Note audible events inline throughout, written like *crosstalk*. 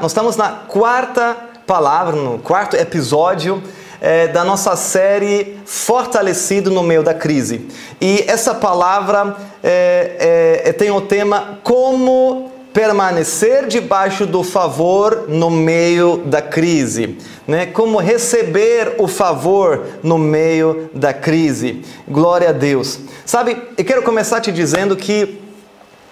Nós estamos na quarta palavra, no quarto episódio é, da nossa série Fortalecido no meio da crise. E essa palavra é, é, tem o tema Como permanecer debaixo do favor no meio da crise, né? Como receber o favor no meio da crise. Glória a Deus. Sabe, eu quero começar te dizendo que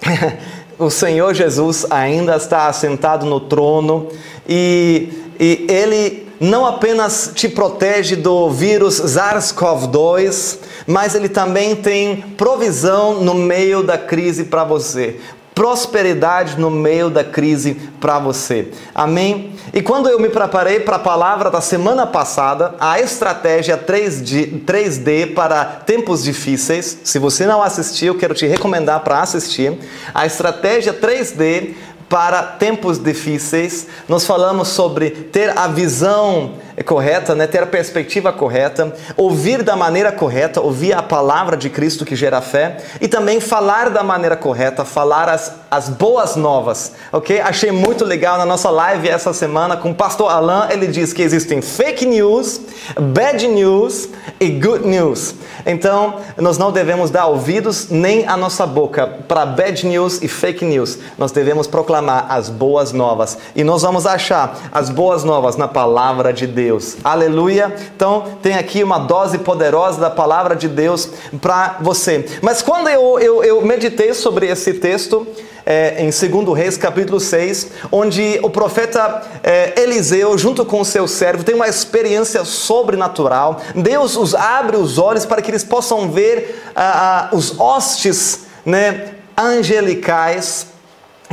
*laughs* o Senhor Jesus ainda está assentado no trono e, e ele não apenas te protege do vírus SARS-CoV-2, mas ele também tem provisão no meio da crise para você prosperidade no meio da crise para você. Amém? E quando eu me preparei para a palavra da semana passada, a estratégia 3D, 3D para tempos difíceis, se você não assistiu, quero te recomendar para assistir. A estratégia 3D para tempos difíceis. Nós falamos sobre ter a visão correta, né? ter a perspectiva correta, ouvir da maneira correta, ouvir a palavra de Cristo que gera fé e também falar da maneira correta, falar as, as boas novas, ok? Achei muito legal na nossa live essa semana com o pastor Alain, ele diz que existem fake news, bad news e good news. Então, nós não devemos dar ouvidos nem a nossa boca para bad news e fake news. Nós devemos proclamar as boas novas. E nós vamos achar as boas novas na palavra de Deus. Aleluia! Então, tem aqui uma dose poderosa da palavra de Deus para você. Mas quando eu, eu, eu meditei sobre esse texto, é, em 2 Reis, capítulo 6, onde o profeta é, Eliseu, junto com o seu servo, tem uma experiência sobrenatural. Deus os abre os olhos para que eles possam ver ah, ah, os hostes né, angelicais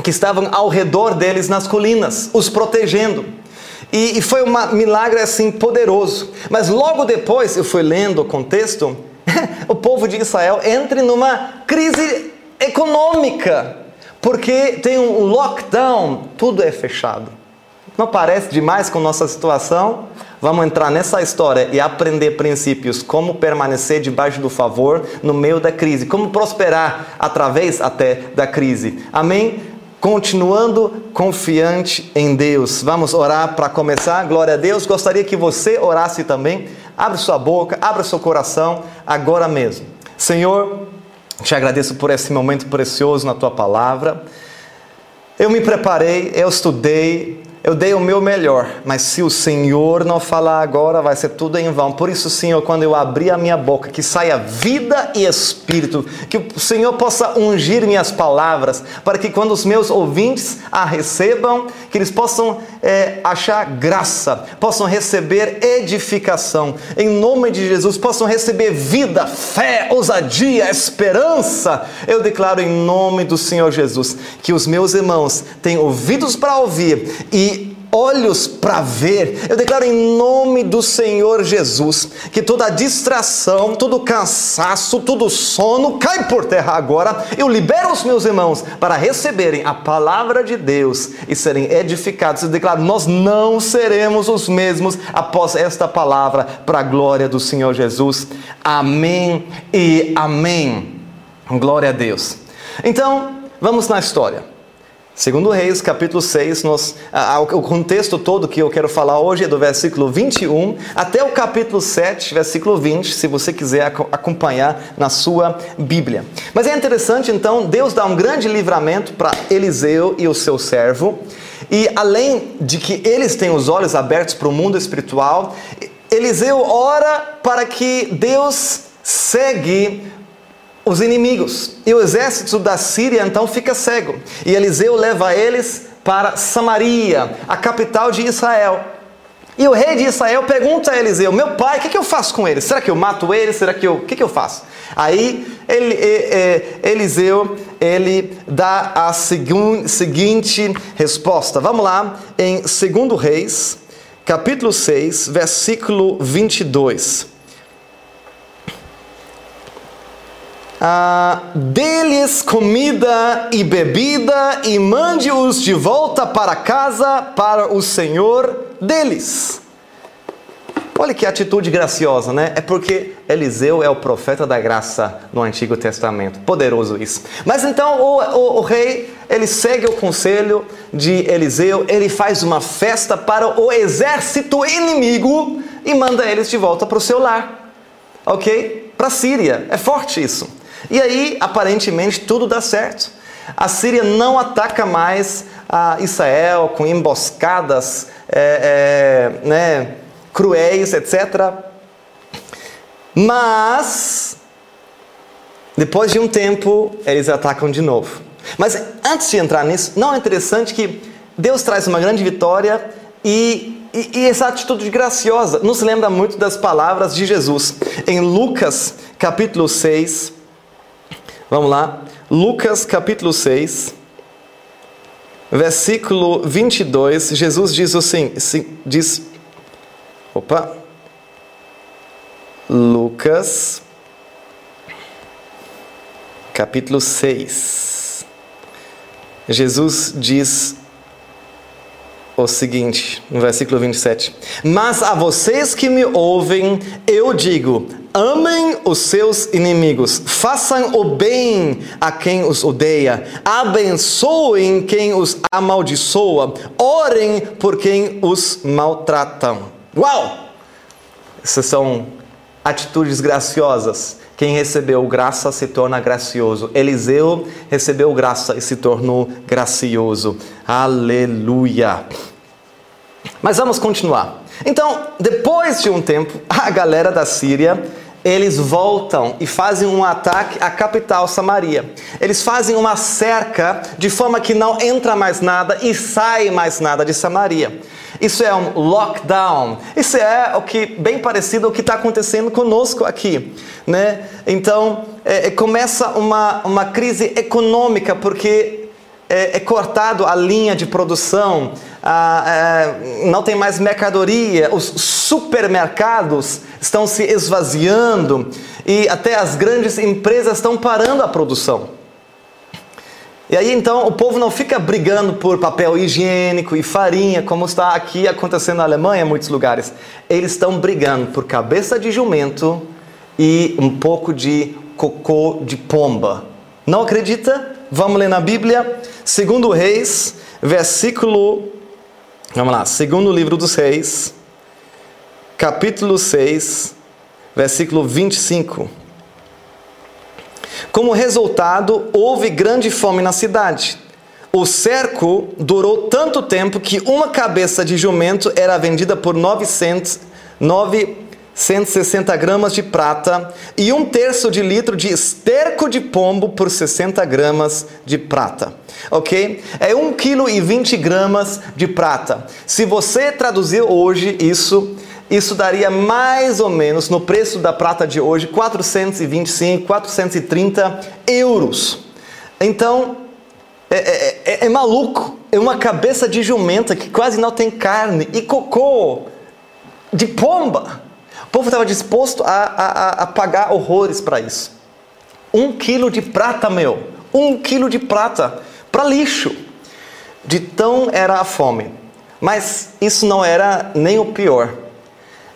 que estavam ao redor deles nas colinas, os protegendo. E, e foi um milagre assim poderoso. Mas logo depois, eu fui lendo o contexto, *laughs* o povo de Israel entra numa crise econômica porque tem um lockdown, tudo é fechado. Não parece demais com nossa situação? Vamos entrar nessa história e aprender princípios como permanecer debaixo do favor no meio da crise, como prosperar através até da crise. Amém? Continuando confiante em Deus. Vamos orar para começar. Glória a Deus. Gostaria que você orasse também. Abre sua boca, abra seu coração agora mesmo. Senhor, te agradeço por esse momento precioso na tua palavra. Eu me preparei, eu estudei, eu dei o meu melhor, mas se o Senhor não falar agora, vai ser tudo em vão. Por isso, Senhor, quando eu abrir a minha boca, que saia vida e espírito, que o Senhor possa ungir minhas palavras, para que quando os meus ouvintes a recebam, que eles possam é, achar graça, possam receber edificação, em nome de Jesus, possam receber vida, fé, ousadia, esperança. Eu declaro em nome do Senhor Jesus que os meus irmãos têm ouvidos para ouvir e olhos para ver. Eu declaro em nome do Senhor Jesus que toda distração, todo cansaço, todo sono cai por terra agora. Eu libero os meus irmãos para receberem a palavra de Deus e serem edificados. Eu declaro: nós não seremos os mesmos após esta palavra, para a glória do Senhor Jesus. Amém e amém. Glória a Deus. Então, vamos na história. Segundo Reis, capítulo 6, nós, o contexto todo que eu quero falar hoje é do versículo 21 até o capítulo 7, versículo 20, se você quiser acompanhar na sua Bíblia. Mas é interessante, então, Deus dá um grande livramento para Eliseu e o seu servo, e além de que eles têm os olhos abertos para o mundo espiritual, Eliseu ora para que Deus segue os inimigos. E o exército da Síria então fica cego. E Eliseu leva eles para Samaria, a capital de Israel. E o rei de Israel pergunta a Eliseu: Meu pai, o que, que, eu faço com eles? Será que eu mato eles? Será que eu. O que, que eu faço? Aí ele, Eliseu ele dá a seguinte resposta. Vamos lá, em 2 Reis, capítulo 6, versículo 22. Deles comida e bebida e mande-os de volta para casa para o Senhor deles. Olha que atitude graciosa, né? É porque Eliseu é o profeta da graça no Antigo Testamento. Poderoso isso. Mas então o, o, o, rei, ele segue o conselho de Eliseu, ele faz uma festa para o exército inimigo e manda eles de volta para o seu lar. Ok? Para a Síria. É forte isso. E aí, aparentemente, tudo dá certo. A Síria não ataca mais a Israel com emboscadas, é, é, né? cruéis, etc. Mas, depois de um tempo, eles atacam de novo. Mas antes de entrar nisso, não é interessante que Deus traz uma grande vitória e, e, e, essa atitude graciosa nos lembra muito das palavras de Jesus. Em Lucas capítulo 6, vamos lá, Lucas capítulo 6, versículo 22, Jesus diz assim, diz Opa! Lucas, capítulo 6. Jesus diz o seguinte, no versículo 27. Mas a vocês que me ouvem, eu digo: amem os seus inimigos, façam o bem a quem os odeia, abençoem quem os amaldiçoa, orem por quem os maltratam. Uau! Essas são atitudes graciosas. Quem recebeu graça se torna gracioso. Eliseu recebeu graça e se tornou gracioso. Aleluia! Mas vamos continuar. Então, depois de um tempo, a galera da Síria eles voltam e fazem um ataque à capital Samaria. Eles fazem uma cerca de forma que não entra mais nada e sai mais nada de Samaria. Isso é um lockdown. Isso é o que bem parecido ao que está acontecendo conosco aqui, né? Então é, é, começa uma, uma crise econômica porque é, é cortado a linha de produção, é, não tem mais mercadoria, os supermercados estão se esvaziando e até as grandes empresas estão parando a produção. E aí então o povo não fica brigando por papel higiênico e farinha, como está aqui acontecendo na Alemanha em muitos lugares. Eles estão brigando por cabeça de jumento e um pouco de cocô de pomba. Não acredita? Vamos ler na Bíblia, segundo Reis, versículo Vamos lá, segundo livro dos Reis, capítulo 6, versículo 25. Como resultado, houve grande fome na cidade. O cerco durou tanto tempo que uma cabeça de jumento era vendida por 900, 960 gramas de prata e um terço de litro de esterco de pombo por 60 gramas de prata. Ok? É 1 kg e 20 gramas de prata. Se você traduzir hoje isso, isso daria mais ou menos, no preço da prata de hoje, 425, 430 euros. Então, é, é, é, é, maluco. É uma cabeça de jumenta que quase não tem carne e cocô de pomba. Povo estava disposto a, a, a pagar horrores para isso. Um quilo de prata, meu. Um quilo de prata para lixo. De tão era a fome. Mas isso não era nem o pior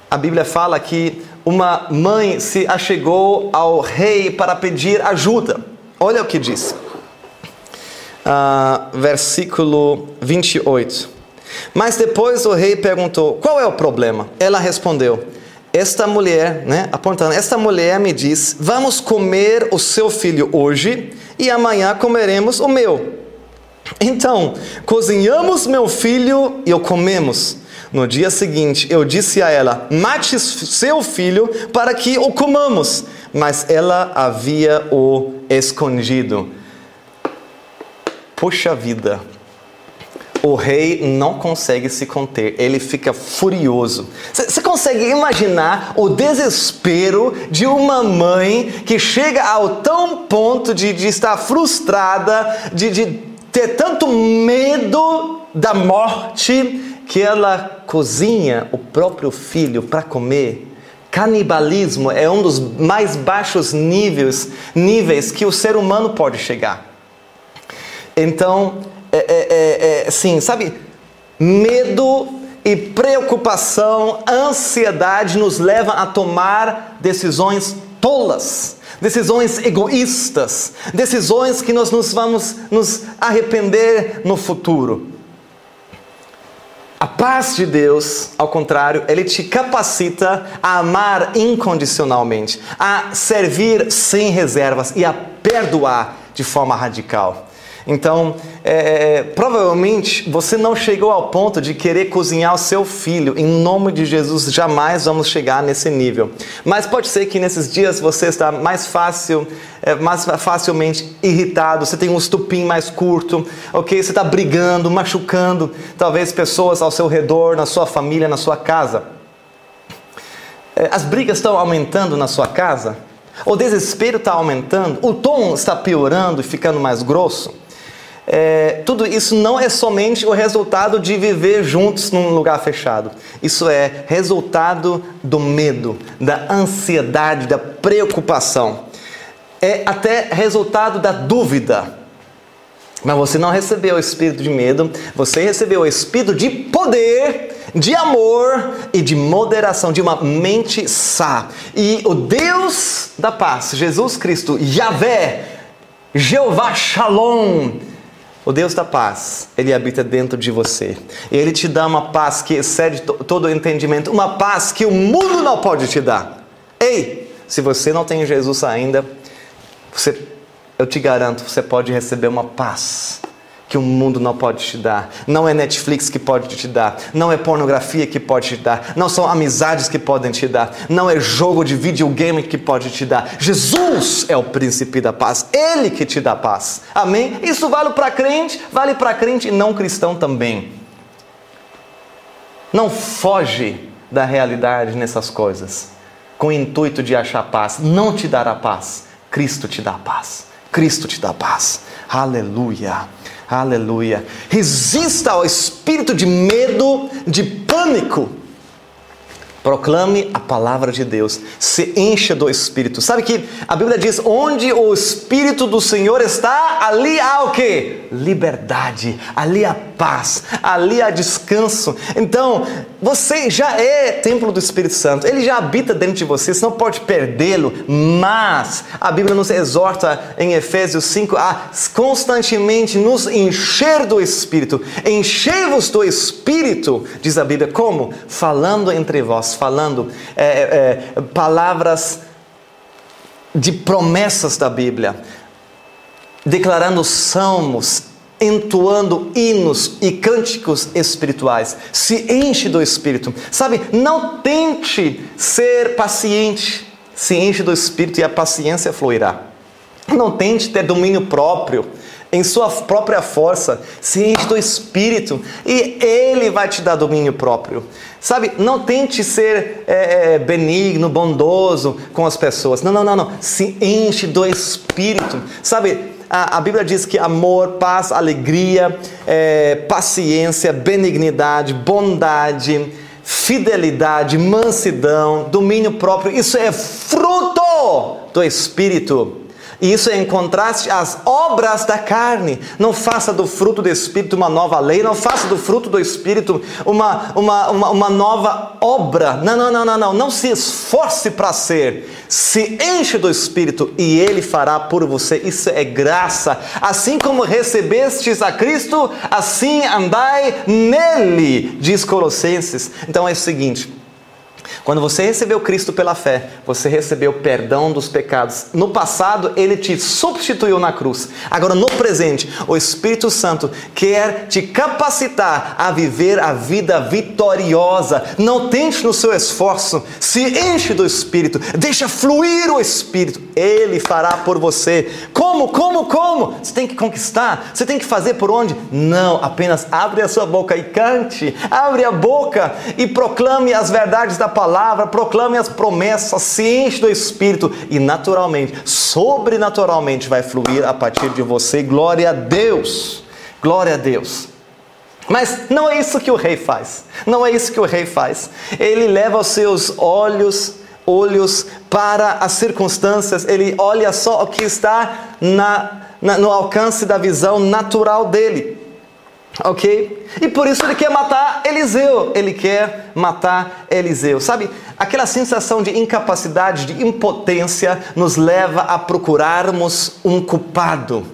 a Bíblia fala que uma mãe se achegou ao rei para pedir ajuda. Olha o que diz. Uh, versículo 28. Mas depois o rei perguntou: Qual é o problema? Ela respondeu: Esta mulher, né, apontando, esta mulher me diz: Vamos comer o seu filho hoje e amanhã comeremos o meu. Então, cozinhamos meu filho e o comemos. No dia seguinte, eu disse a ela: Mate seu filho para que o comamos. Mas ela havia o escondido. Puxa vida. O rei não consegue se conter, ele fica furioso. Você consegue imaginar o desespero de uma mãe que chega ao tão ponto de, de estar frustrada, de, de ter tanto medo da morte, que ela cozinha o próprio filho para comer. Canibalismo é um dos mais baixos níveis, níveis que o ser humano pode chegar. Então, é, é, é, é sim, sabe, medo e preocupação, ansiedade nos leva a tomar decisões tolas, decisões egoístas, decisões que nós nos vamos nos arrepender no futuro. A paz de Deus, ao contrário, ele te capacita a amar incondicionalmente, a servir sem reservas e a perdoar de forma radical. Então, é, provavelmente você não chegou ao ponto de querer cozinhar o seu filho. Em nome de Jesus, jamais vamos chegar nesse nível. Mas pode ser que nesses dias você está mais fácil, é, mais facilmente irritado. Você tem um estupim mais curto, ok? Você está brigando, machucando, talvez pessoas ao seu redor, na sua família, na sua casa. É, as brigas estão aumentando na sua casa? O desespero está aumentando? O tom está piorando e ficando mais grosso? É, tudo isso não é somente o resultado de viver juntos num lugar fechado. Isso é resultado do medo, da ansiedade, da preocupação. É até resultado da dúvida. Mas você não recebeu o espírito de medo, você recebeu o espírito de poder, de amor e de moderação, de uma mente sã. E o Deus da paz, Jesus Cristo, Yahvé, Jeová Shalom, o Deus da paz, ele habita dentro de você. Ele te dá uma paz que excede todo entendimento, uma paz que o mundo não pode te dar. Ei, se você não tem Jesus ainda, você, eu te garanto, você pode receber uma paz que o mundo não pode te dar. Não é Netflix que pode te dar. Não é pornografia que pode te dar. Não são amizades que podem te dar. Não é jogo de videogame que pode te dar. Jesus é o príncipe da paz. Ele que te dá paz. Amém? Isso vale para crente, vale para crente e não cristão também. Não foge da realidade nessas coisas com o intuito de achar paz. Não te dará paz. Cristo te dá paz. Cristo te dá paz. Aleluia. Aleluia. Resista ao espírito de medo, de pânico. Proclame a palavra de Deus, se encha do Espírito. Sabe que a Bíblia diz: onde o Espírito do Senhor está, ali há o que? Liberdade, ali há paz, ali há descanso. Então, você já é templo do Espírito Santo, ele já habita dentro de você, você não pode perdê-lo, mas a Bíblia nos exorta em Efésios 5 a constantemente nos encher do Espírito. Enchei-vos do Espírito, diz a Bíblia, como? Falando entre vós, falando é, é, palavras de promessas da Bíblia, declarando salmos, entoando hinos e cânticos espirituais. Se enche do Espírito. Sabe, não tente ser paciente. Se enche do Espírito e a paciência fluirá. Não tente ter domínio próprio em sua própria força, se enche do Espírito e Ele vai te dar domínio próprio. Sabe, não tente ser é, é, benigno, bondoso com as pessoas. Não, não, não, não. Se enche do Espírito. Sabe, a, a Bíblia diz que amor, paz, alegria, é, paciência, benignidade, bondade, fidelidade, mansidão, domínio próprio, isso é fruto do Espírito. E isso é em contraste às obras da carne. Não faça do fruto do Espírito uma nova lei, não faça do fruto do Espírito uma, uma, uma, uma nova obra. Não, não, não, não, não. Não se esforce para ser. Se enche do Espírito e Ele fará por você. Isso é graça. Assim como recebestes a Cristo, assim andai nele, diz Colossenses. Então é o seguinte. Quando você recebeu Cristo pela fé, você recebeu perdão dos pecados. No passado, ele te substituiu na cruz. Agora, no presente, o Espírito Santo quer te capacitar a viver a vida vitoriosa. Não tente no seu esforço, se enche do Espírito, deixa fluir o Espírito. Ele fará por você. Como, como, como? Você tem que conquistar, você tem que fazer por onde? Não, apenas abre a sua boca e cante. Abre a boca e proclame as verdades da palavra proclame as promessas, se enche do Espírito e naturalmente, sobrenaturalmente vai fluir a partir de você. Glória a Deus! Glória a Deus! Mas não é isso que o rei faz. Não é isso que o rei faz. Ele leva os seus olhos, olhos para as circunstâncias. Ele olha só o que está na, na, no alcance da visão natural dele. Ok? E por isso ele quer matar Eliseu. Ele quer matar Eliseu. Sabe, aquela sensação de incapacidade, de impotência, nos leva a procurarmos um culpado.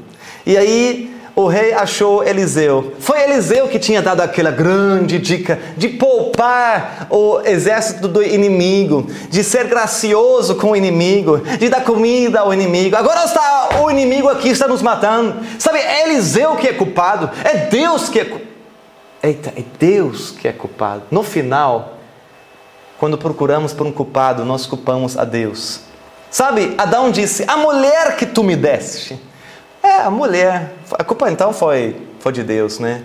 E aí o rei achou Eliseu. Foi Eliseu que tinha dado aquela grande dica de poupar o exército do inimigo, de ser gracioso com o inimigo, de dar comida ao inimigo. Agora está o inimigo aqui está nos matando. Sabe, é Eliseu que é culpado, é Deus que é culpado. Eita, é Deus que é culpado. No final, quando procuramos por um culpado, nós culpamos a Deus. Sabe, Adão disse: A mulher que tu me deste é, a mulher. A culpa então foi, foi de Deus, né?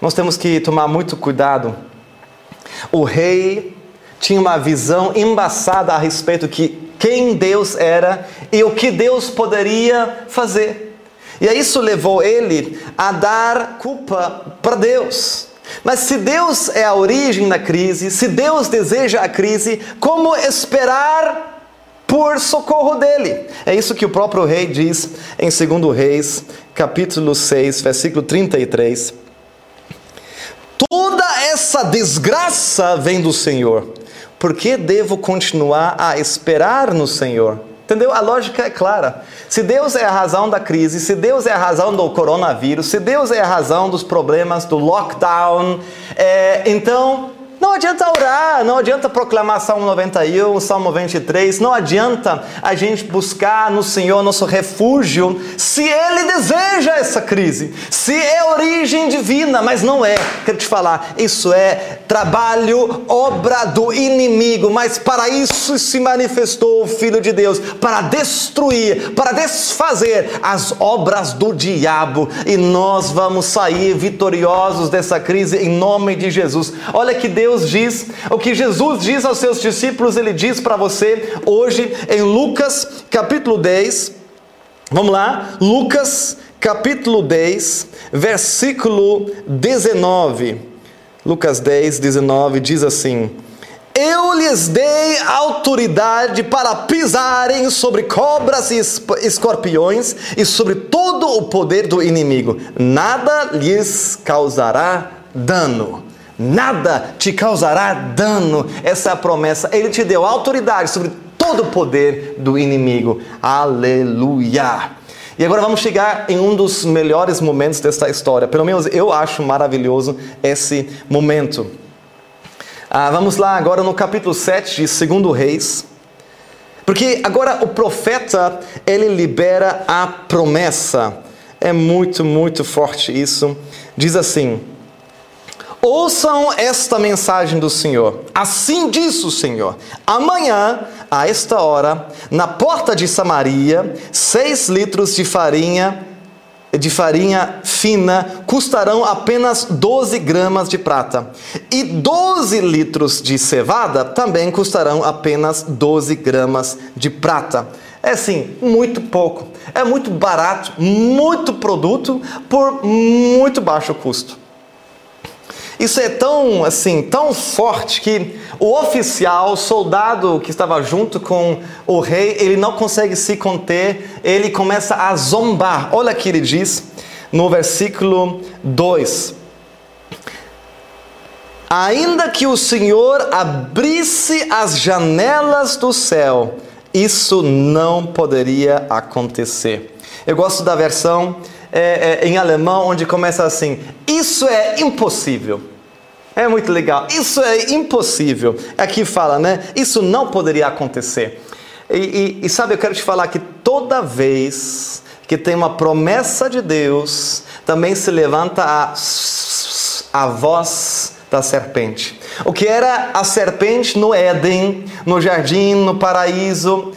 Nós temos que tomar muito cuidado. O rei tinha uma visão embaçada a respeito de quem Deus era e o que Deus poderia fazer. E isso levou ele a dar culpa para Deus. Mas se Deus é a origem da crise, se Deus deseja a crise, como esperar por socorro dele. É isso que o próprio rei diz em 2 Reis, capítulo 6, versículo 33. Toda essa desgraça vem do Senhor. Por que devo continuar a esperar no Senhor? Entendeu? A lógica é clara. Se Deus é a razão da crise, se Deus é a razão do coronavírus, se Deus é a razão dos problemas do lockdown, é, então não adianta orar, não adianta proclamar Salmo 91, Salmo 23, não adianta a gente buscar no Senhor nosso refúgio se Ele deseja essa crise, se é origem divina, mas não é. Quero te falar, isso é trabalho, obra do inimigo, mas para isso se manifestou o Filho de Deus para destruir, para desfazer as obras do diabo e nós vamos sair vitoriosos dessa crise em nome de Jesus. Olha que Deus Deus diz, o que Jesus diz aos seus discípulos, ele diz para você hoje em Lucas capítulo 10. Vamos lá, Lucas capítulo 10, versículo 19. Lucas 10, 19 diz assim: eu lhes dei autoridade para pisarem sobre cobras e escorpiões e sobre todo o poder do inimigo. Nada lhes causará dano nada te causará dano. Essa é a promessa. Ele te deu autoridade sobre todo o poder do inimigo. Aleluia! E agora vamos chegar em um dos melhores momentos desta história. Pelo menos eu acho maravilhoso esse momento. Ah, vamos lá agora no capítulo 7 de 2 Reis. Porque agora o profeta, ele libera a promessa. É muito, muito forte isso. Diz assim: Ouçam esta mensagem do Senhor. Assim diz o Senhor: amanhã, a esta hora, na porta de Samaria, seis litros de farinha de farinha fina custarão apenas 12 gramas de prata, e 12 litros de cevada também custarão apenas 12 gramas de prata. É assim, muito pouco. É muito barato, muito produto por muito baixo custo. Isso é tão assim, tão forte que o oficial, o soldado que estava junto com o rei, ele não consegue se conter, ele começa a zombar. Olha o que ele diz no versículo 2. Ainda que o Senhor abrisse as janelas do céu, isso não poderia acontecer. Eu gosto da versão é, é, em alemão, onde começa assim: Isso é impossível. É muito legal. Isso é impossível. Aqui fala, né? Isso não poderia acontecer. E, e, e sabe, eu quero te falar que toda vez que tem uma promessa de Deus, também se levanta a, a voz da serpente. O que era a serpente no Éden, no jardim, no paraíso,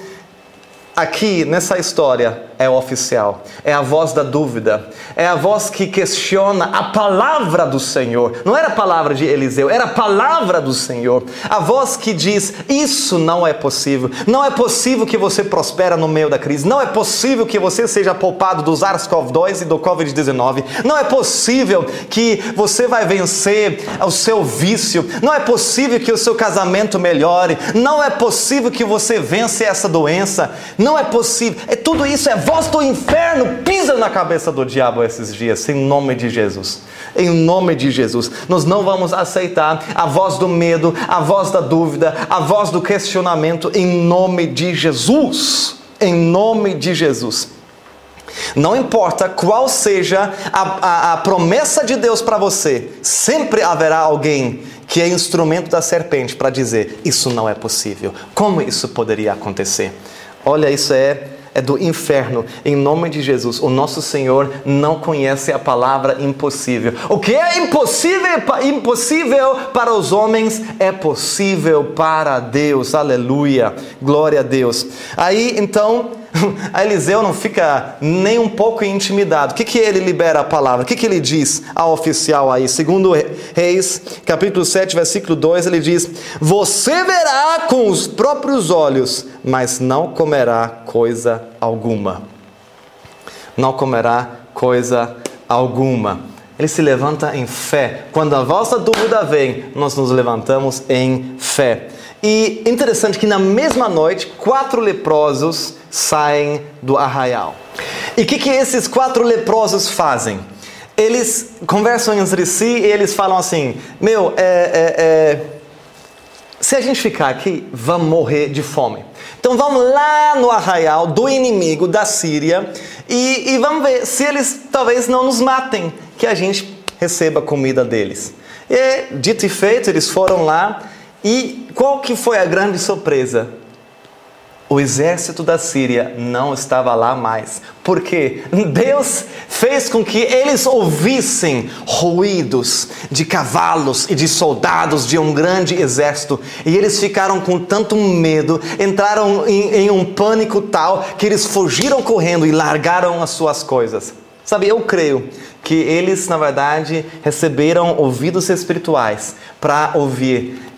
aqui nessa história é oficial, é a voz da dúvida, é a voz que questiona a palavra do Senhor. Não era a palavra de Eliseu, era a palavra do Senhor. A voz que diz: Isso não é possível. Não é possível que você prospere no meio da crise. Não é possível que você seja poupado do SARS-CoV-2 e do Covid-19. Não é possível que você vai vencer o seu vício. Não é possível que o seu casamento melhore. Não é possível que você vença essa doença. Não é possível. É tudo isso é voz do inferno pisa na cabeça do diabo esses dias, em nome de Jesus. Em nome de Jesus, nós não vamos aceitar a voz do medo, a voz da dúvida, a voz do questionamento, em nome de Jesus. Em nome de Jesus. Não importa qual seja a, a, a promessa de Deus para você, sempre haverá alguém que é instrumento da serpente para dizer: Isso não é possível. Como isso poderia acontecer? Olha, isso é é do inferno. Em nome de Jesus, o nosso Senhor não conhece a palavra impossível. O que é impossível, impossível para os homens é possível para Deus. Aleluia. Glória a Deus. Aí então, *laughs* a Eliseu não fica nem um pouco intimidado. O que, que ele libera a palavra? O que, que ele diz ao oficial aí? Segundo Reis, capítulo 7, versículo 2, ele diz: Você verá com os próprios olhos, mas não comerá coisa alguma. Não comerá coisa alguma. Ele se levanta em fé. Quando a vossa dúvida vem, nós nos levantamos em fé. E interessante que na mesma noite, quatro leprosos saem do arraial. E o que, que esses quatro leprosos fazem? Eles conversam entre si e eles falam assim: Meu, é, é, é, se a gente ficar aqui, vamos morrer de fome. Então vamos lá no arraial do inimigo da Síria e, e vamos ver se eles talvez não nos matem, que a gente receba comida deles. E dito e feito, eles foram lá e qual que foi a grande surpresa? O exército da Síria não estava lá mais. Porque Deus fez com que eles ouvissem ruídos de cavalos e de soldados de um grande exército. E eles ficaram com tanto medo, entraram em, em um pânico tal que eles fugiram correndo e largaram as suas coisas. Sabe, eu creio que eles, na verdade, receberam ouvidos espirituais para ouvir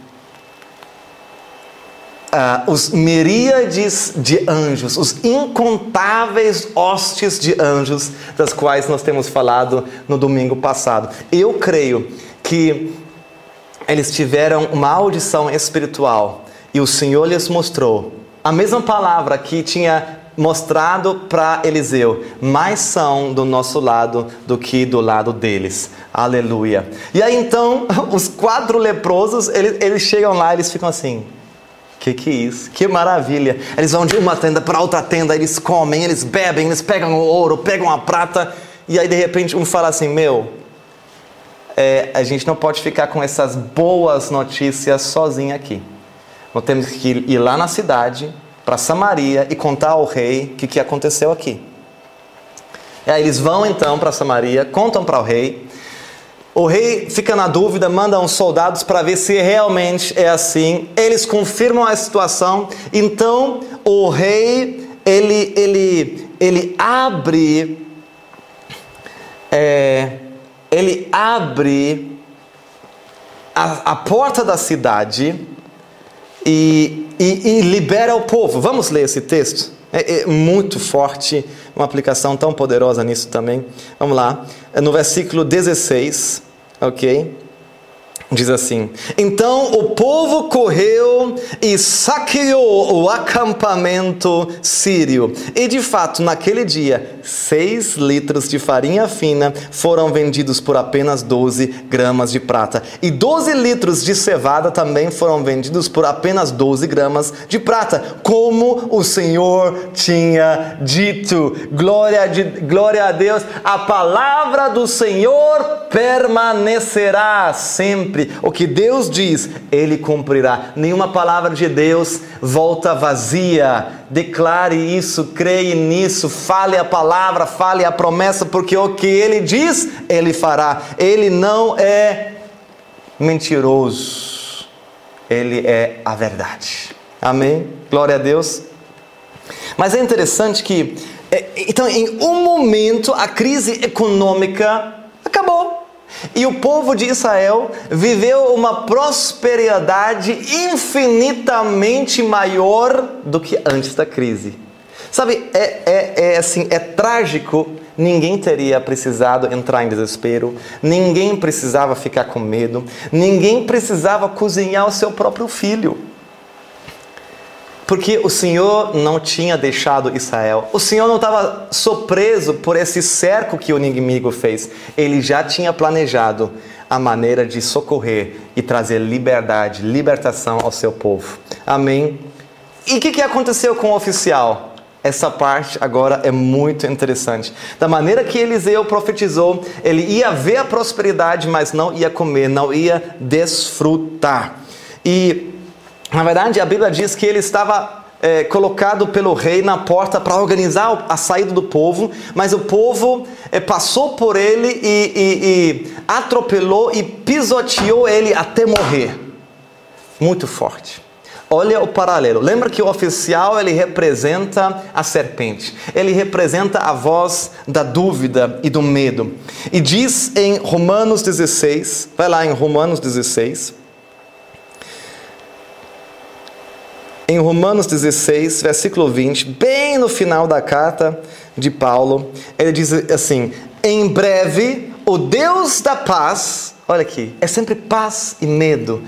uh, os miríades de anjos, os incontáveis hostes de anjos, das quais nós temos falado no domingo passado. Eu creio que eles tiveram uma audição espiritual e o Senhor lhes mostrou a mesma palavra que tinha mostrado para Eliseu, mais são do nosso lado do que do lado deles. Aleluia. E aí então, *laughs* os quatro leprosos, eles, eles chegam lá, eles ficam assim: que que é isso? Que maravilha! Eles vão de uma tenda para outra tenda, eles comem, eles bebem, eles pegam o ouro, pegam a prata, e aí de repente um fala assim: Meu, é, a gente não pode ficar com essas boas notícias sozinho aqui. Nós temos que ir lá na cidade, para Samaria, e contar ao rei o que, que aconteceu aqui. E aí eles vão então para Samaria, contam para o rei, o rei fica na dúvida, manda uns soldados para ver se realmente é assim. Eles confirmam a situação. Então o rei ele ele ele abre é, ele abre a, a, porta da cidade e, e, e, libera o povo. Vamos ler esse texto? É, é muito forte, uma aplicação tão poderosa nisso também. Vamos lá, é no versículo 16, ok? Diz assim: Então o povo correu e saqueou o acampamento sírio. E de fato, naquele dia, seis litros de farinha fina foram vendidos por apenas 12 gramas de prata. E 12 litros de cevada também foram vendidos por apenas 12 gramas de prata, como o Senhor tinha dito. Glória, de, glória a Deus. A palavra do Senhor permanecerá sempre. O que Deus diz, Ele cumprirá. Nenhuma palavra de Deus volta vazia. Declare isso, creia nisso, fale a palavra, fale a promessa, porque o que Ele diz, Ele fará. Ele não é mentiroso. Ele é a verdade. Amém? Glória a Deus. Mas é interessante que, é, então, em um momento, a crise econômica. E o povo de Israel viveu uma prosperidade infinitamente maior do que antes da crise. Sabe, é, é, é assim, é trágico. Ninguém teria precisado entrar em desespero, ninguém precisava ficar com medo, ninguém precisava cozinhar o seu próprio filho. Porque o Senhor não tinha deixado Israel. O Senhor não estava surpreso por esse cerco que o inimigo fez. Ele já tinha planejado a maneira de socorrer e trazer liberdade, libertação ao seu povo. Amém? E o que, que aconteceu com o oficial? Essa parte agora é muito interessante. Da maneira que Eliseu profetizou, ele ia ver a prosperidade, mas não ia comer, não ia desfrutar. E, na verdade, a Bíblia diz que ele estava é, colocado pelo rei na porta para organizar a saída do povo, mas o povo é, passou por ele e, e, e atropelou e pisoteou ele até morrer. Muito forte. Olha o paralelo. Lembra que o oficial ele representa a serpente. Ele representa a voz da dúvida e do medo. E diz em Romanos 16, vai lá em Romanos 16. Em Romanos 16, versículo 20, bem no final da carta de Paulo, ele diz assim: Em breve, o Deus da paz, olha aqui, é sempre paz e medo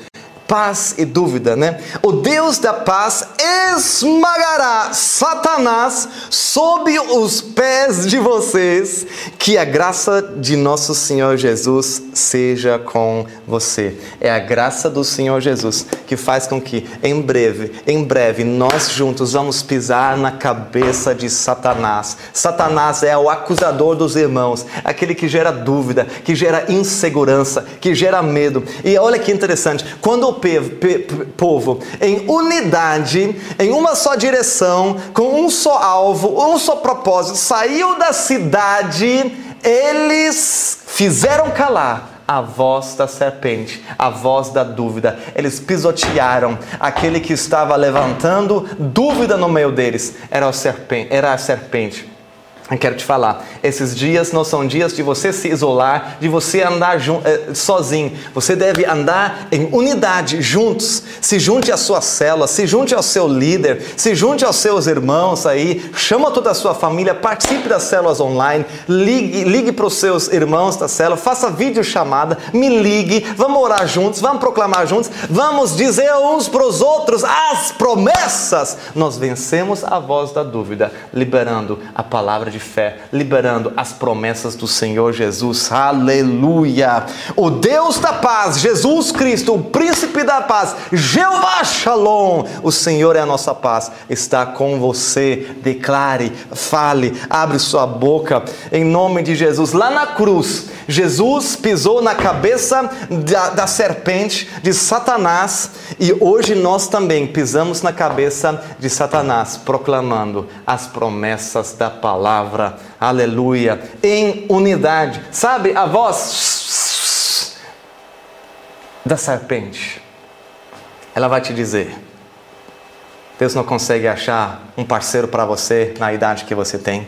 paz e dúvida, né? O Deus da paz esmagará Satanás sob os pés de vocês. Que a graça de nosso Senhor Jesus seja com você. É a graça do Senhor Jesus que faz com que em breve, em breve, nós juntos vamos pisar na cabeça de Satanás. Satanás é o acusador dos irmãos, aquele que gera dúvida, que gera insegurança, que gera medo. E olha que interessante, quando povo em unidade, em uma só direção, com um só alvo, um só propósito, saiu da cidade, eles fizeram calar a voz da serpente, a voz da dúvida. Eles pisotearam aquele que estava levantando dúvida no meio deles. Era, serpente, era a serpente. Quero te falar, esses dias não são dias de você se isolar, de você andar eh, sozinho. Você deve andar em unidade, juntos. Se junte à sua célula, se junte ao seu líder, se junte aos seus irmãos aí, chama toda a sua família, participe das células online, ligue, ligue para os seus irmãos da célula, faça vídeo chamada, me ligue, vamos orar juntos, vamos proclamar juntos, vamos dizer uns para os outros as promessas. Nós vencemos a voz da dúvida, liberando a palavra de fé, liberando as promessas do Senhor Jesus. Aleluia! O Deus da paz, Jesus Cristo, o príncipe da paz, Jeová Shalom, o Senhor é a nossa paz, está com você. Declare, fale, abre sua boca em nome de Jesus. Lá na cruz, Jesus pisou na cabeça da, da serpente de Satanás e hoje nós também pisamos na cabeça de Satanás, proclamando as promessas da palavra. Aleluia. Em unidade. Sabe a voz da serpente? Ela vai te dizer: Deus não consegue achar um parceiro para você na idade que você tem.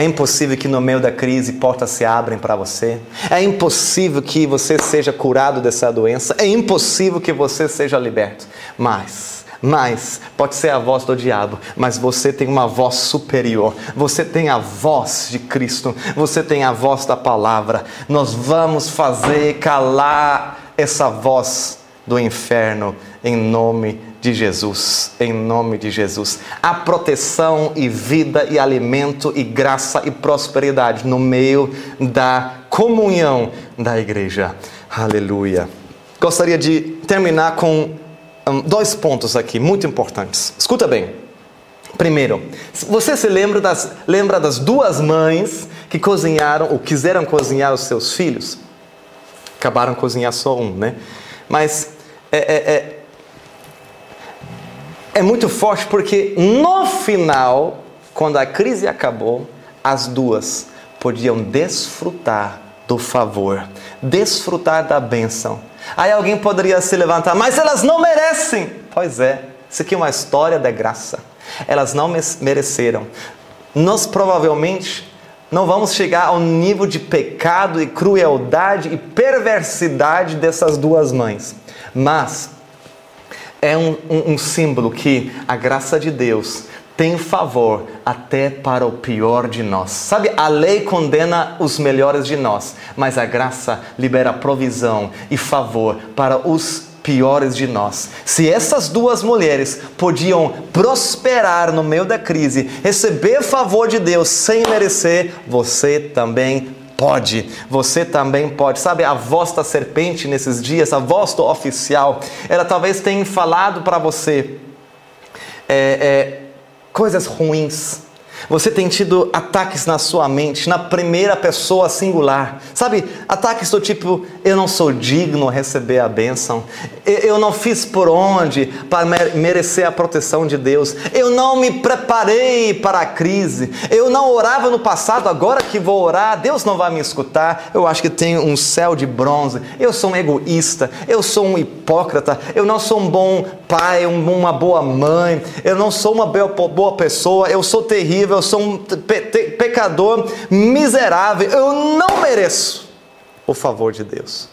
É impossível que no meio da crise portas se abrem para você. É impossível que você seja curado dessa doença. É impossível que você seja liberto. Mas, mas, pode ser a voz do diabo, mas você tem uma voz superior. Você tem a voz de Cristo. Você tem a voz da palavra. Nós vamos fazer calar essa voz do inferno em nome de Jesus, em nome de Jesus. A proteção e vida e alimento e graça e prosperidade no meio da comunhão da igreja. Aleluia. Gostaria de terminar com um, dois pontos aqui muito importantes. Escuta bem. Primeiro, você se lembra das, lembra das duas mães que cozinharam ou quiseram cozinhar os seus filhos? Acabaram cozinhar só um, né? Mas é, é, é é muito forte porque no final, quando a crise acabou, as duas podiam desfrutar do favor, desfrutar da bênção. Aí alguém poderia se levantar, mas elas não merecem. Pois é, isso aqui é uma história da graça. Elas não mereceram. Nós provavelmente não vamos chegar ao nível de pecado e crueldade e perversidade dessas duas mães. Mas é um, um, um símbolo que a graça de Deus tem favor até para o pior de nós. Sabe, a lei condena os melhores de nós, mas a graça libera provisão e favor para os piores de nós. Se essas duas mulheres podiam prosperar no meio da crise, receber favor de Deus sem merecer, você também pode, você também pode. Sabe, a voz da serpente nesses dias, a voz do oficial, ela talvez tenha falado para você é, é, coisas ruins você tem tido ataques na sua mente, na primeira pessoa singular. Sabe, ataques do tipo: eu não sou digno a receber a bênção, eu não fiz por onde para merecer a proteção de Deus, eu não me preparei para a crise, eu não orava no passado, agora que vou orar, Deus não vai me escutar. Eu acho que tenho um céu de bronze, eu sou um egoísta, eu sou um hipócrita, eu não sou um bom pai, uma boa mãe, eu não sou uma boa pessoa, eu sou terrível eu sou um pecador miserável, eu não mereço o favor de Deus.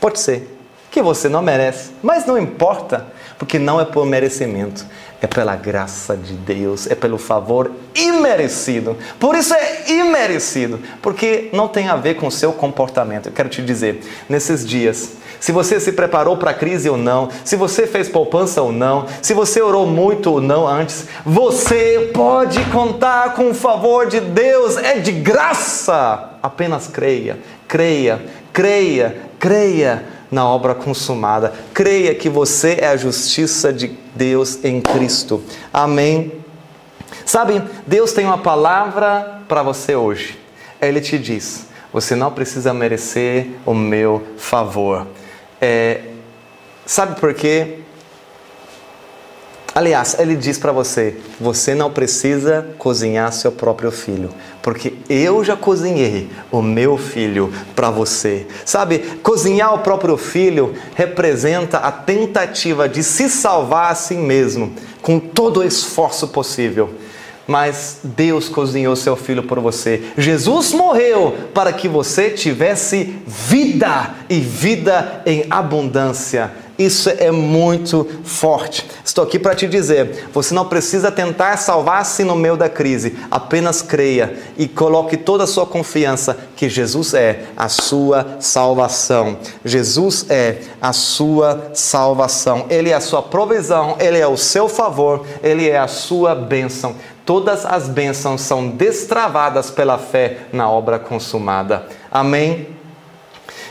Pode ser que você não merece, mas não importa, porque não é por merecimento, é pela graça de Deus, é pelo favor imerecido. Por isso é imerecido, porque não tem a ver com o seu comportamento. Eu quero te dizer, nesses dias, se você se preparou para a crise ou não, se você fez poupança ou não, se você orou muito ou não antes, você pode contar com o favor de Deus, é de graça. Apenas creia, creia, creia, creia na obra consumada. Creia que você é a justiça de Deus em Cristo. Amém. Sabe, Deus tem uma palavra para você hoje. Ele te diz: você não precisa merecer o meu favor. É, sabe por quê? Aliás, ele diz para você: você não precisa cozinhar seu próprio filho, porque eu já cozinhei o meu filho para você. Sabe, cozinhar o próprio filho representa a tentativa de se salvar a si mesmo, com todo o esforço possível mas Deus cozinhou seu filho por você. Jesus morreu para que você tivesse vida e vida em abundância. Isso é muito forte. Estou aqui para te dizer: você não precisa tentar salvar-se no meio da crise, apenas creia e coloque toda a sua confiança que Jesus é a sua salvação. Jesus é a sua salvação, Ele é a sua provisão, Ele é o seu favor, Ele é a sua bênção todas as bênçãos são destravadas pela fé na obra consumada. Amém?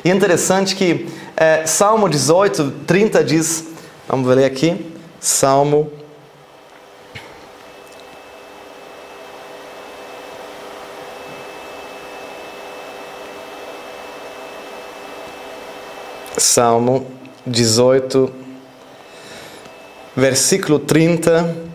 E é interessante que é, Salmo 18, 30 diz, vamos ler aqui, Salmo Salmo 18, versículo 30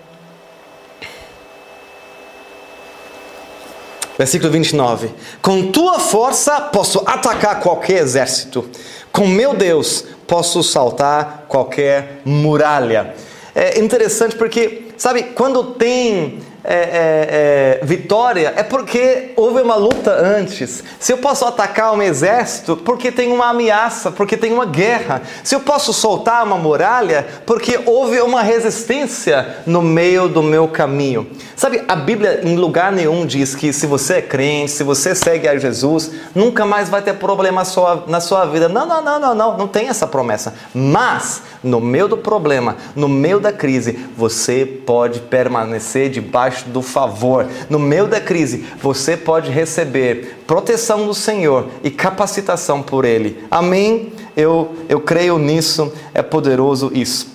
Versículo 29. Com tua força posso atacar qualquer exército. Com meu Deus posso saltar qualquer muralha. É interessante porque, sabe, quando tem é, é, é, vitória é porque houve uma luta antes. Se eu posso atacar um exército, porque tem uma ameaça, porque tem uma guerra. Se eu posso soltar uma muralha, porque houve uma resistência no meio do meu caminho. Sabe, a Bíblia em lugar nenhum diz que se você é crente, se você segue a Jesus, nunca mais vai ter problema na sua vida. Não, não, não, não, não, não tem essa promessa. Mas, no meio do problema, no meio da crise, você pode permanecer debaixo debaixo do favor. No meio da crise, você pode receber proteção do Senhor e capacitação por Ele. Amém? Eu, eu creio nisso, é poderoso isso.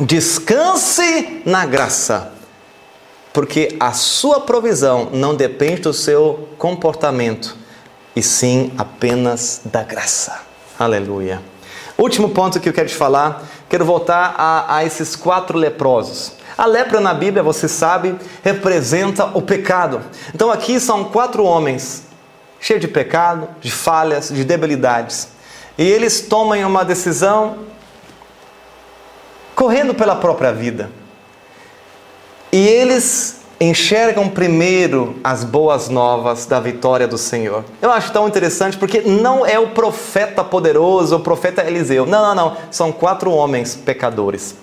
Descanse na graça, porque a sua provisão não depende do seu comportamento, e sim apenas da graça. Aleluia. Último ponto que eu quero te falar, quero voltar a, a esses quatro leprosos. A lepra na Bíblia, você sabe, representa o pecado. Então aqui são quatro homens, cheios de pecado, de falhas, de debilidades. E eles tomam uma decisão correndo pela própria vida. E eles enxergam primeiro as boas novas da vitória do Senhor. Eu acho tão interessante porque não é o profeta poderoso, o profeta Eliseu. Não, não, não. São quatro homens pecadores.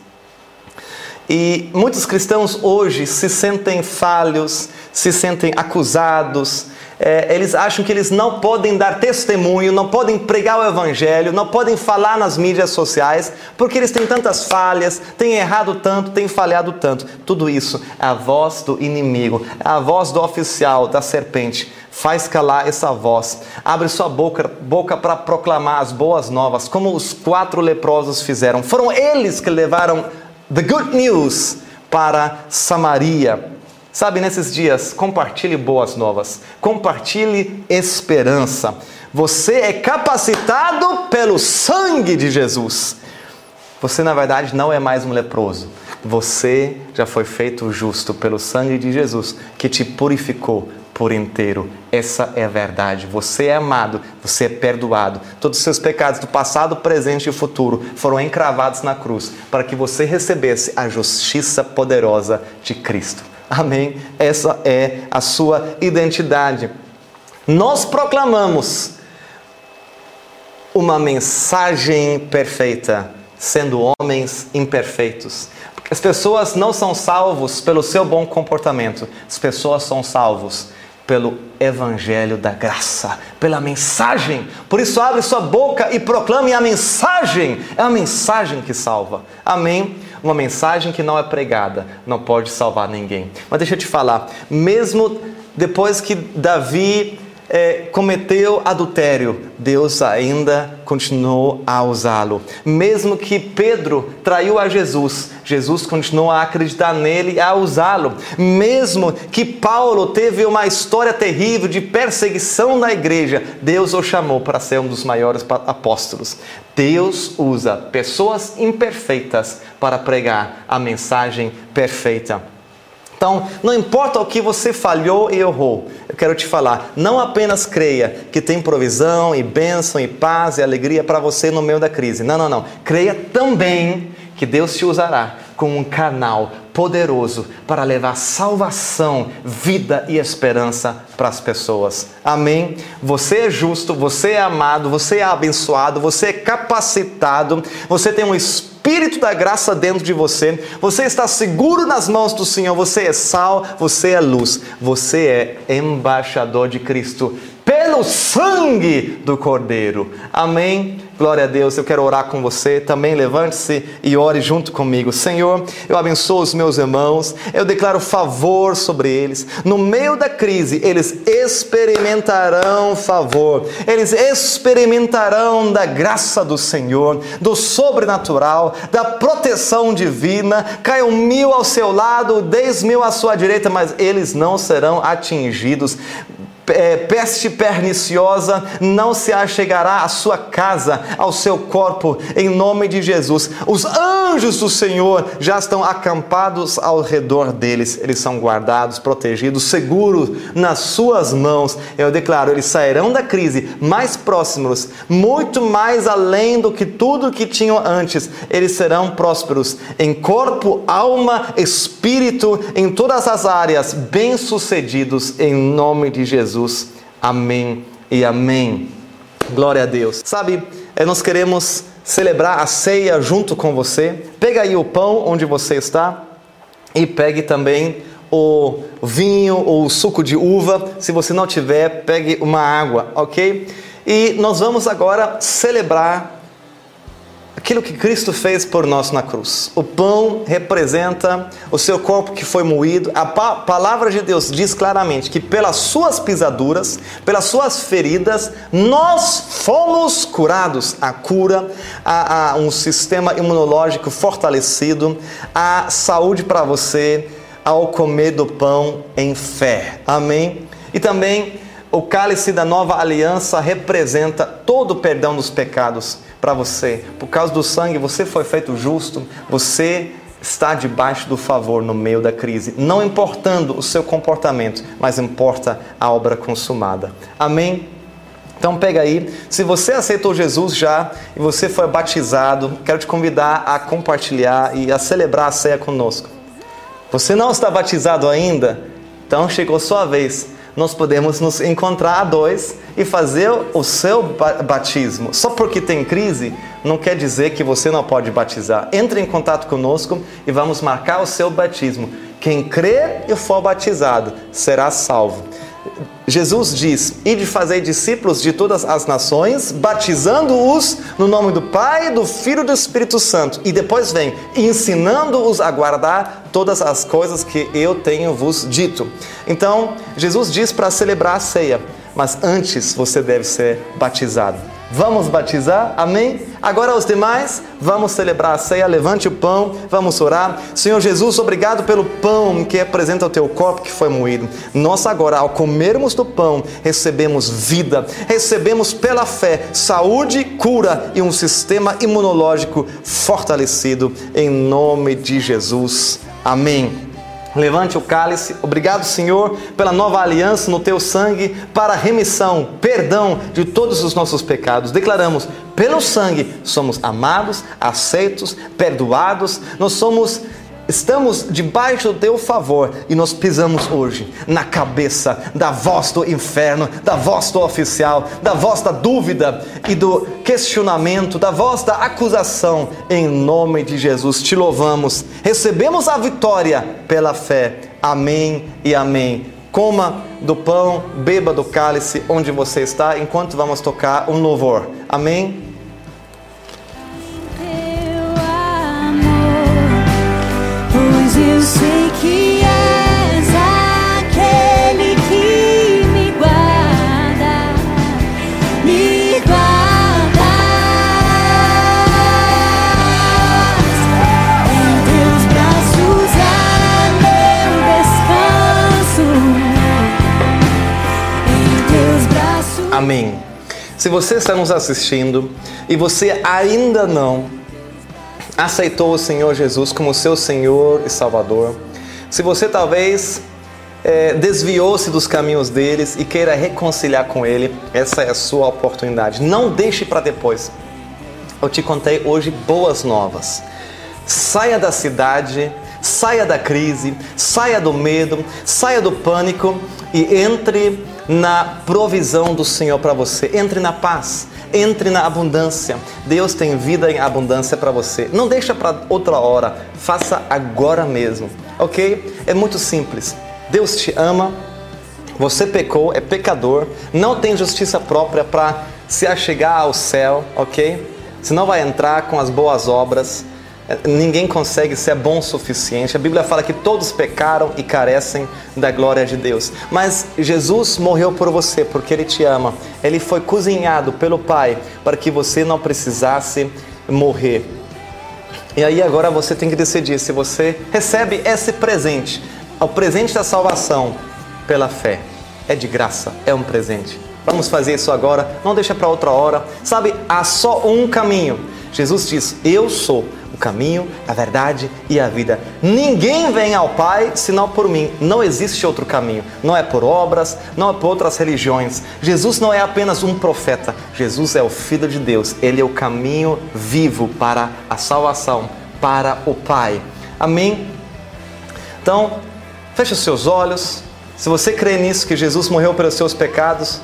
E muitos cristãos hoje se sentem falhos, se sentem acusados, é, eles acham que eles não podem dar testemunho, não podem pregar o evangelho, não podem falar nas mídias sociais, porque eles têm tantas falhas, têm errado tanto, têm falhado tanto. Tudo isso é a voz do inimigo, a voz do oficial, da serpente. Faz calar essa voz. Abre sua boca, boca para proclamar as boas novas, como os quatro leprosos fizeram. Foram eles que levaram the good news para Samaria. Sabe, nesses dias, compartilhe boas novas, compartilhe esperança. Você é capacitado pelo sangue de Jesus. Você, na verdade, não é mais um leproso. Você já foi feito justo pelo sangue de Jesus, que te purificou por inteiro. Essa é a verdade. Você é amado, você é perdoado. Todos os seus pecados do passado, presente e futuro foram encravados na cruz para que você recebesse a justiça poderosa de Cristo. Amém? Essa é a sua identidade. Nós proclamamos uma mensagem perfeita, sendo homens imperfeitos. As pessoas não são salvos pelo seu bom comportamento, as pessoas são salvos pelo evangelho da graça, pela mensagem. Por isso abre sua boca e proclame a mensagem. É a mensagem que salva. Amém. Uma mensagem que não é pregada não pode salvar ninguém. Mas deixa eu te falar, mesmo depois que Davi é, cometeu adultério, Deus ainda continuou a usá-lo. Mesmo que Pedro traiu a Jesus, Jesus continuou a acreditar nele e a usá-lo. Mesmo que Paulo teve uma história terrível de perseguição na igreja, Deus o chamou para ser um dos maiores apóstolos. Deus usa pessoas imperfeitas para pregar a mensagem perfeita. Então, não importa o que você falhou e errou, eu quero te falar, não apenas creia que tem provisão e bênção e paz e alegria para você no meio da crise. Não, não, não. Creia também que Deus te usará como um canal poderoso para levar salvação, vida e esperança para as pessoas. Amém? Você é justo, você é amado, você é abençoado, você é capacitado, você tem um Espírito da graça dentro de você, você está seguro nas mãos do Senhor, você é sal, você é luz, você é embaixador de Cristo pelo sangue do Cordeiro. Amém? Glória a Deus, eu quero orar com você. Também levante-se e ore junto comigo. Senhor, eu abençoo os meus irmãos, eu declaro favor sobre eles. No meio da crise, eles experimentarão favor, eles experimentarão da graça do Senhor, do sobrenatural, da proteção divina. Caiam mil ao seu lado, dez mil à sua direita, mas eles não serão atingidos é, peste perniciosa não se achegará à sua casa, ao seu corpo, em nome de Jesus. Os anjos do Senhor já estão acampados ao redor deles, eles são guardados, protegidos, seguros nas suas mãos. Eu declaro, eles sairão da crise mais próximos, muito mais além do que tudo que tinham antes. Eles serão prósperos em corpo, alma, espírito, em todas as áreas, bem-sucedidos em nome de Jesus. Jesus. Amém e amém. Glória a Deus. Sabe, eh, nós queremos celebrar a ceia junto com você. Pega aí o pão onde você está e pegue também o vinho ou o suco de uva. Se você não tiver, pegue uma água, ok? E nós vamos agora celebrar aquilo que Cristo fez por nós na cruz. O pão representa o seu corpo que foi moído. A pa palavra de Deus diz claramente que pelas suas pisaduras, pelas suas feridas, nós fomos curados. A cura, a, a um sistema imunológico fortalecido, a saúde para você ao comer do pão em fé. Amém? E também o cálice da nova aliança representa todo o perdão dos pecados para você. Por causa do sangue, você foi feito justo, você está debaixo do favor no meio da crise, não importando o seu comportamento, mas importa a obra consumada. Amém? Então pega aí, se você aceitou Jesus já e você foi batizado, quero te convidar a compartilhar e a celebrar a ceia conosco. Você não está batizado ainda? Então chegou sua vez nós podemos nos encontrar a dois e fazer o seu batismo. Só porque tem crise, não quer dizer que você não pode batizar. Entre em contato conosco e vamos marcar o seu batismo. Quem crer e for batizado será salvo. Jesus diz: e de fazer discípulos de todas as nações, batizando-os no nome do Pai, do Filho e do Espírito Santo. E depois vem, ensinando-os a guardar todas as coisas que eu tenho vos dito. Então, Jesus diz para celebrar a ceia, mas antes você deve ser batizado. Vamos batizar? Amém? Agora os demais, vamos celebrar a ceia. Levante o pão, vamos orar. Senhor Jesus, obrigado pelo pão que representa o teu corpo que foi moído. Nós agora, ao comermos do pão, recebemos vida, recebemos pela fé saúde, cura e um sistema imunológico fortalecido. Em nome de Jesus. Amém. Levante o cálice. Obrigado, Senhor, pela nova aliança no teu sangue para remissão, perdão de todos os nossos pecados. Declaramos, pelo sangue somos amados, aceitos, perdoados. Nós somos Estamos debaixo do teu favor e nós pisamos hoje na cabeça da voz do inferno, da voz do oficial, da voz da dúvida e do questionamento, da voz da acusação. Em nome de Jesus te louvamos. Recebemos a vitória pela fé. Amém e amém. Coma do pão, beba do cálice onde você está, enquanto vamos tocar um louvor. Amém. Eu sei que és aquele que me guarda, me guarda. Em teus braços há meu descanso. Em teus braços. Amém. Se você está nos assistindo e você ainda não aceitou o Senhor Jesus como seu Senhor e Salvador, se você talvez é, desviou-se dos caminhos deles e queira reconciliar com Ele, essa é a sua oportunidade. Não deixe para depois. Eu te contei hoje boas novas. Saia da cidade, saia da crise, saia do medo, saia do pânico e entre na provisão do Senhor para você. Entre na paz, entre na abundância. Deus tem vida em abundância para você. Não deixa para outra hora, faça agora mesmo, ok? É muito simples. Deus te ama, você pecou, é pecador, não tem justiça própria para se achegar ao céu, ok? Você não vai entrar com as boas obras. Ninguém consegue ser bom o suficiente. A Bíblia fala que todos pecaram e carecem da glória de Deus. Mas Jesus morreu por você porque Ele te ama. Ele foi cozinhado pelo Pai para que você não precisasse morrer. E aí agora você tem que decidir se você recebe esse presente, o presente da salvação pela fé. É de graça, é um presente. Vamos fazer isso agora, não deixa para outra hora. Sabe, há só um caminho. Jesus diz: Eu sou o caminho, a verdade e a vida. Ninguém vem ao Pai senão por mim. Não existe outro caminho. Não é por obras, não é por outras religiões. Jesus não é apenas um profeta. Jesus é o Filho de Deus. Ele é o caminho vivo para a salvação, para o Pai. Amém? Então, feche os seus olhos. Se você crê nisso, que Jesus morreu pelos seus pecados,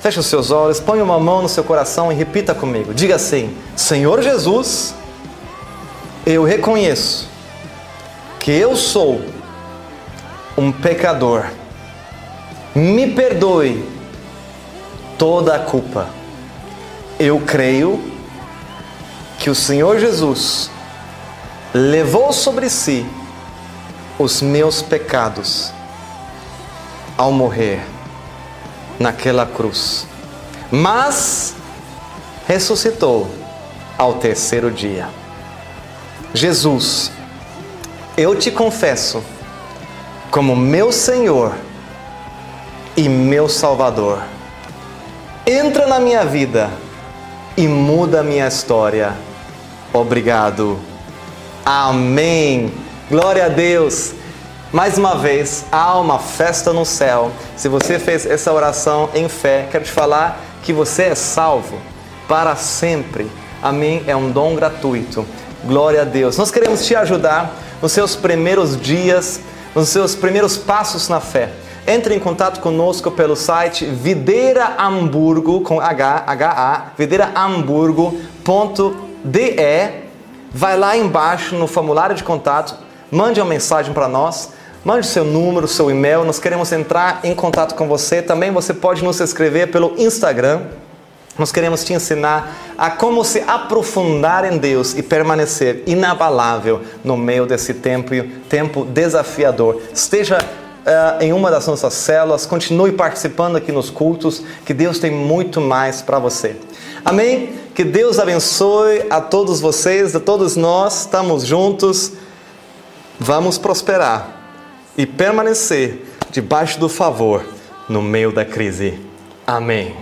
feche os seus olhos, põe uma mão no seu coração e repita comigo. Diga assim: Senhor Jesus eu reconheço que eu sou um pecador. Me perdoe toda a culpa. Eu creio que o Senhor Jesus levou sobre si os meus pecados ao morrer naquela cruz, mas ressuscitou ao terceiro dia. Jesus, eu te confesso como meu Senhor e meu Salvador. Entra na minha vida e muda a minha história. Obrigado. Amém. Glória a Deus. Mais uma vez, há uma festa no céu. Se você fez essa oração em fé, quero te falar que você é salvo para sempre. Amém. É um dom gratuito. Glória a Deus. Nós queremos te ajudar nos seus primeiros dias, nos seus primeiros passos na fé. Entre em contato conosco pelo site Videira Hamburgo com H, H-A, videirahamburgo.de. Vai lá embaixo no formulário de contato, mande uma mensagem para nós. Mande seu número, seu e-mail, nós queremos entrar em contato com você. Também você pode nos escrever pelo Instagram. Nós queremos te ensinar a como se aprofundar em Deus e permanecer inabalável no meio desse tempo, tempo desafiador. Esteja uh, em uma das nossas células, continue participando aqui nos cultos, que Deus tem muito mais para você. Amém? Que Deus abençoe a todos vocês, a todos nós, estamos juntos. Vamos prosperar e permanecer debaixo do favor no meio da crise. Amém.